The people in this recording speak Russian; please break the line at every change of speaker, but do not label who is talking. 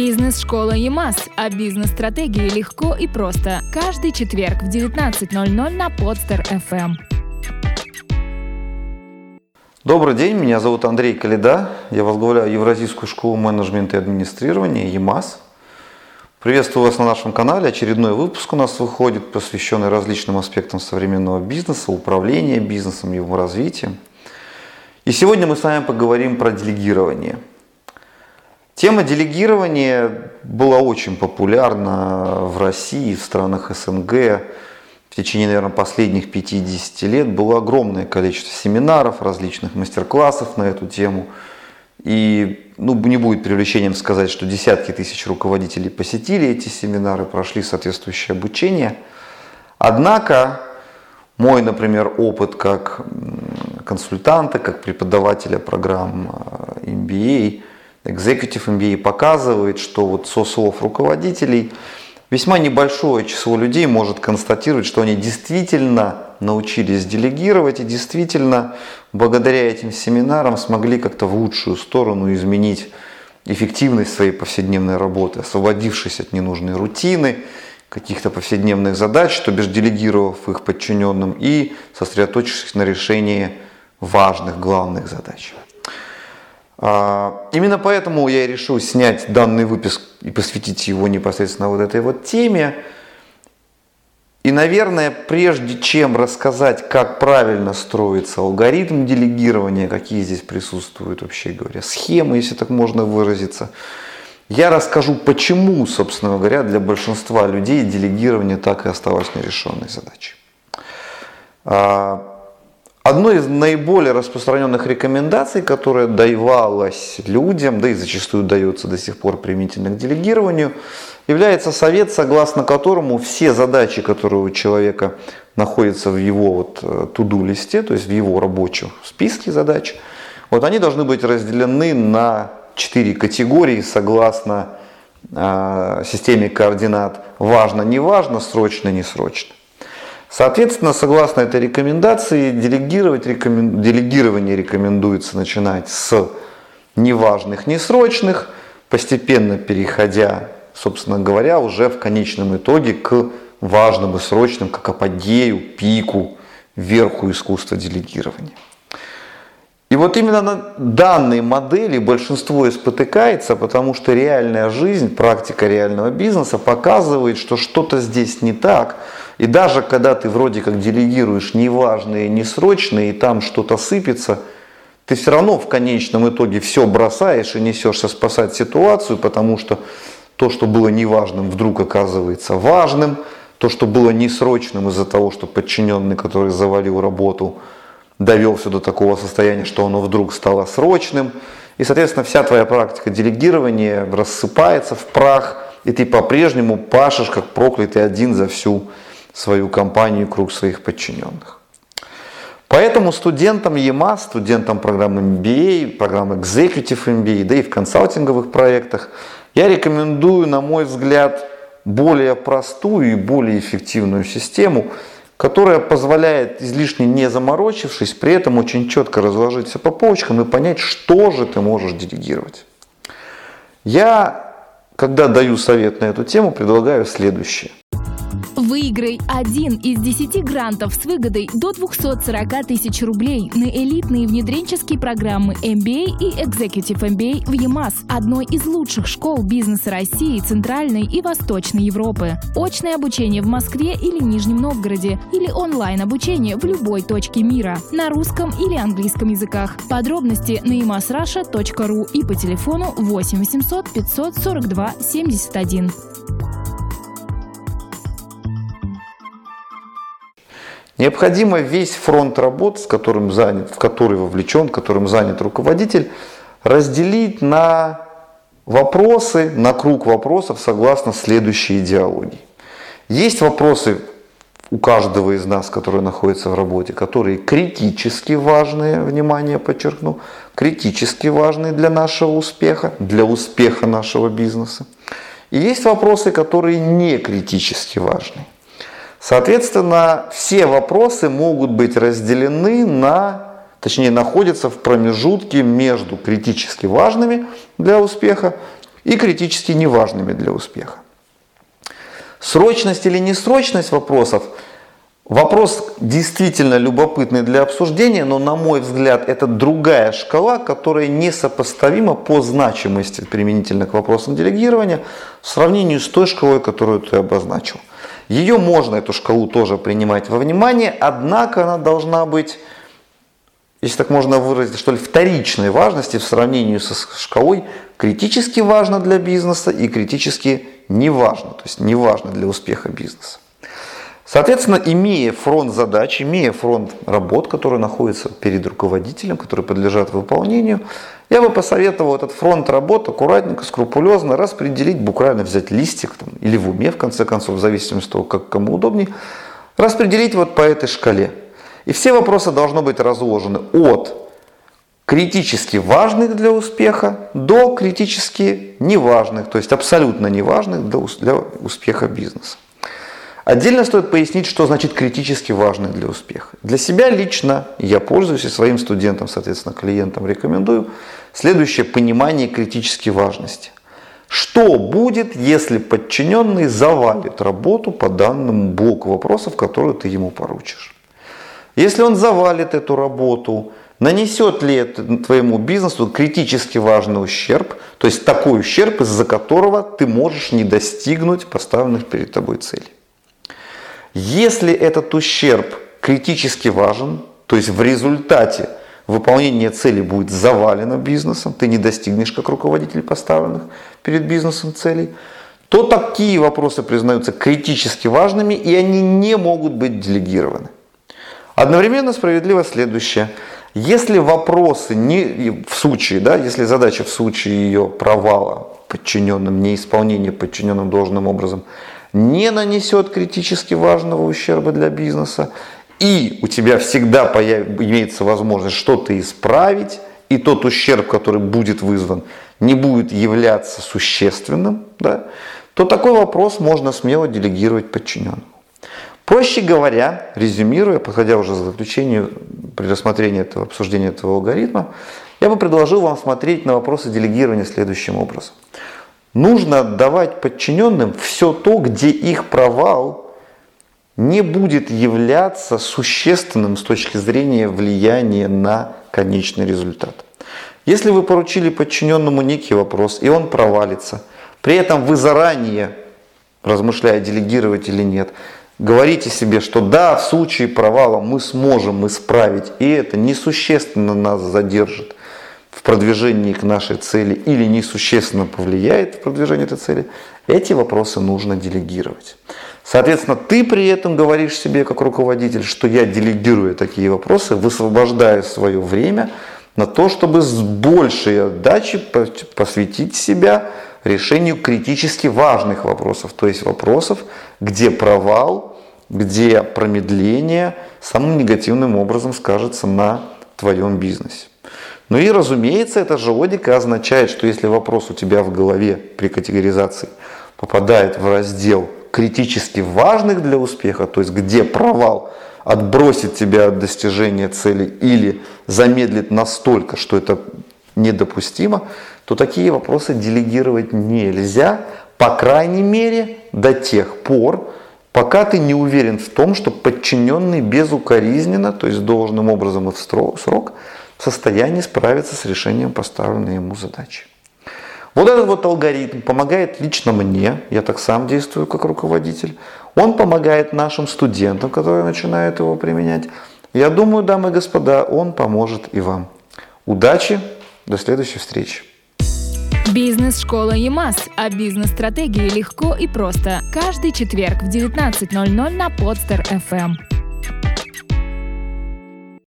Бизнес-школа ЕМАС. О бизнес-стратегии легко и просто. Каждый четверг в 19.00 на Подстер FM.
Добрый день, меня зовут Андрей Калида. Я возглавляю Евразийскую школу менеджмента и администрирования ЕМАС. Приветствую вас на нашем канале. Очередной выпуск у нас выходит, посвященный различным аспектам современного бизнеса, управления бизнесом, его развития. И сегодня мы с вами поговорим про делегирование. Тема делегирования была очень популярна в России, в странах СНГ. В течение, наверное, последних 50 лет было огромное количество семинаров, различных мастер-классов на эту тему. И ну, не будет привлечением сказать, что десятки тысяч руководителей посетили эти семинары, прошли соответствующее обучение. Однако мой, например, опыт как консультанта, как преподавателя программ MBA, Executive MBA показывает, что вот со слов руководителей весьма небольшое число людей может констатировать, что они действительно научились делегировать и действительно благодаря этим семинарам смогли как-то в лучшую сторону изменить эффективность своей повседневной работы, освободившись от ненужной рутины, каких-то повседневных задач, то бишь делегировав их подчиненным и сосредоточившись на решении важных, главных задач. А, именно поэтому я решил снять данный выпуск и посвятить его непосредственно вот этой вот теме. И, наверное, прежде чем рассказать, как правильно строится алгоритм делегирования, какие здесь присутствуют, вообще говоря, схемы, если так можно выразиться, я расскажу, почему, собственно говоря, для большинства людей делегирование так и осталось нерешенной задачей. А, Одной из наиболее распространенных рекомендаций, которая давалась людям, да и зачастую дается до сих пор применительно к делегированию, является совет, согласно которому все задачи, которые у человека находятся в его вот туду э, листе, то есть в его рабочем списке задач, вот они должны быть разделены на четыре категории согласно э, системе координат важно, не важно, срочно, не срочно. Соответственно, согласно этой рекомендации, делегировать, рекомен... делегирование рекомендуется начинать с неважных, несрочных, постепенно переходя, собственно говоря, уже в конечном итоге к важным и срочным, как апогею, пику, верху искусства делегирования. И вот именно на данной модели большинство и спотыкается, потому что реальная жизнь, практика реального бизнеса показывает, что что-то здесь не так. И даже когда ты вроде как делегируешь неважные, несрочные, и там что-то сыпется, ты все равно в конечном итоге все бросаешь и несешься спасать ситуацию, потому что то, что было неважным, вдруг оказывается важным, то, что было несрочным из-за того, что подчиненный, который завалил работу, довел все до такого состояния, что оно вдруг стало срочным. И, соответственно, вся твоя практика делегирования рассыпается в прах, и ты по-прежнему пашешь как проклятый один за всю свою компанию и круг своих подчиненных. Поэтому студентам ЕМА, студентам программы MBA, программы Executive MBA, да и в консалтинговых проектах, я рекомендую, на мой взгляд, более простую и более эффективную систему – которая позволяет, излишне не заморочившись, при этом очень четко разложить все по полочкам и понять, что же ты можешь делегировать. Я, когда даю совет на эту тему, предлагаю следующее.
Выиграй один из 10 грантов с выгодой до 240 тысяч рублей на элитные внедренческие программы MBA и Executive MBA в ЕМАС, одной из лучших школ бизнеса России, Центральной и Восточной Европы. Очное обучение в Москве или Нижнем Новгороде или онлайн-обучение в любой точке мира на русском или английском языках. Подробности на emasrasha.ru и по телефону 8 800 542 71.
Необходимо весь фронт работ, с которым занят, в который вовлечен, которым занят руководитель, разделить на вопросы, на круг вопросов согласно следующей идеологии. Есть вопросы у каждого из нас, которые находятся в работе, которые критически важные, внимание подчеркну, критически важные для нашего успеха, для успеха нашего бизнеса. И есть вопросы, которые не критически важны. Соответственно, все вопросы могут быть разделены на, точнее, находятся в промежутке между критически важными для успеха и критически неважными для успеха. Срочность или несрочность вопросов – Вопрос действительно любопытный для обсуждения, но на мой взгляд это другая шкала, которая несопоставима по значимости применительно к вопросам делегирования в сравнении с той шкалой, которую ты обозначил. Ее можно, эту шкалу тоже принимать во внимание, однако она должна быть, если так можно выразить, что ли, вторичной важности в сравнении со шкалой критически важно для бизнеса и критически не важно, то есть не важно для успеха бизнеса. Соответственно, имея фронт задач, имея фронт работ, которые находятся перед руководителем, которые подлежат выполнению, я бы посоветовал этот фронт работ аккуратненько, скрупулезно распределить, буквально взять листик там, или в уме, в конце концов, в зависимости от того, как кому удобнее, распределить вот по этой шкале. И все вопросы должны быть разложены от критически важных для успеха до критически неважных, то есть абсолютно неважных для успеха бизнеса. Отдельно стоит пояснить, что значит критически важный для успеха. Для себя лично я пользуюсь и своим студентам, соответственно, клиентам рекомендую следующее понимание критической важности. Что будет, если подчиненный завалит работу по данному блоку вопросов, которые ты ему поручишь? Если он завалит эту работу, нанесет ли это твоему бизнесу критически важный ущерб, то есть такой ущерб, из-за которого ты можешь не достигнуть поставленных перед тобой целей? Если этот ущерб критически важен, то есть в результате выполнение цели будет завалено бизнесом, ты не достигнешь как руководитель поставленных перед бизнесом целей, то такие вопросы признаются критически важными и они не могут быть делегированы. Одновременно справедливо следующее. Если вопросы не, в случае, да, если задача в случае ее провала подчиненным, неисполнения подчиненным должным образом не нанесет критически важного ущерба для бизнеса, и у тебя всегда имеется возможность что-то исправить, и тот ущерб, который будет вызван, не будет являться существенным, да, то такой вопрос можно смело делегировать подчиненному. Проще говоря, резюмируя, подходя уже к заключению при рассмотрении этого обсуждения этого алгоритма, я бы предложил вам смотреть на вопросы делегирования следующим образом. Нужно отдавать подчиненным все то, где их провал не будет являться существенным с точки зрения влияния на конечный результат. Если вы поручили подчиненному некий вопрос, и он провалится, при этом вы заранее, размышляя, делегировать или нет, говорите себе, что да, в случае провала мы сможем исправить, и это несущественно нас задержит продвижении к нашей цели или несущественно повлияет в продвижение этой цели, эти вопросы нужно делегировать. Соответственно, ты при этом говоришь себе как руководитель, что я делегирую такие вопросы, высвобождаю свое время на то, чтобы с большей отдачей посвятить себя решению критически важных вопросов, то есть вопросов, где провал, где промедление самым негативным образом скажется на твоем бизнесе. Ну и, разумеется, эта же логика означает, что если вопрос у тебя в голове при категоризации попадает в раздел критически важных для успеха, то есть где провал отбросит тебя от достижения цели или замедлит настолько, что это недопустимо, то такие вопросы делегировать нельзя, по крайней мере, до тех пор, пока ты не уверен в том, что подчиненный безукоризненно, то есть должным образом и в срок, в состоянии справиться с решением поставленной ему задачи. Вот этот вот алгоритм помогает лично мне, я так сам действую как руководитель, он помогает нашим студентам, которые начинают его применять. Я думаю, дамы и господа, он поможет и вам. Удачи, до следующей встречи.
Бизнес-школа ЕМАС. О бизнес-стратегии легко и просто. Каждый четверг в 19.00 на Подстер FM.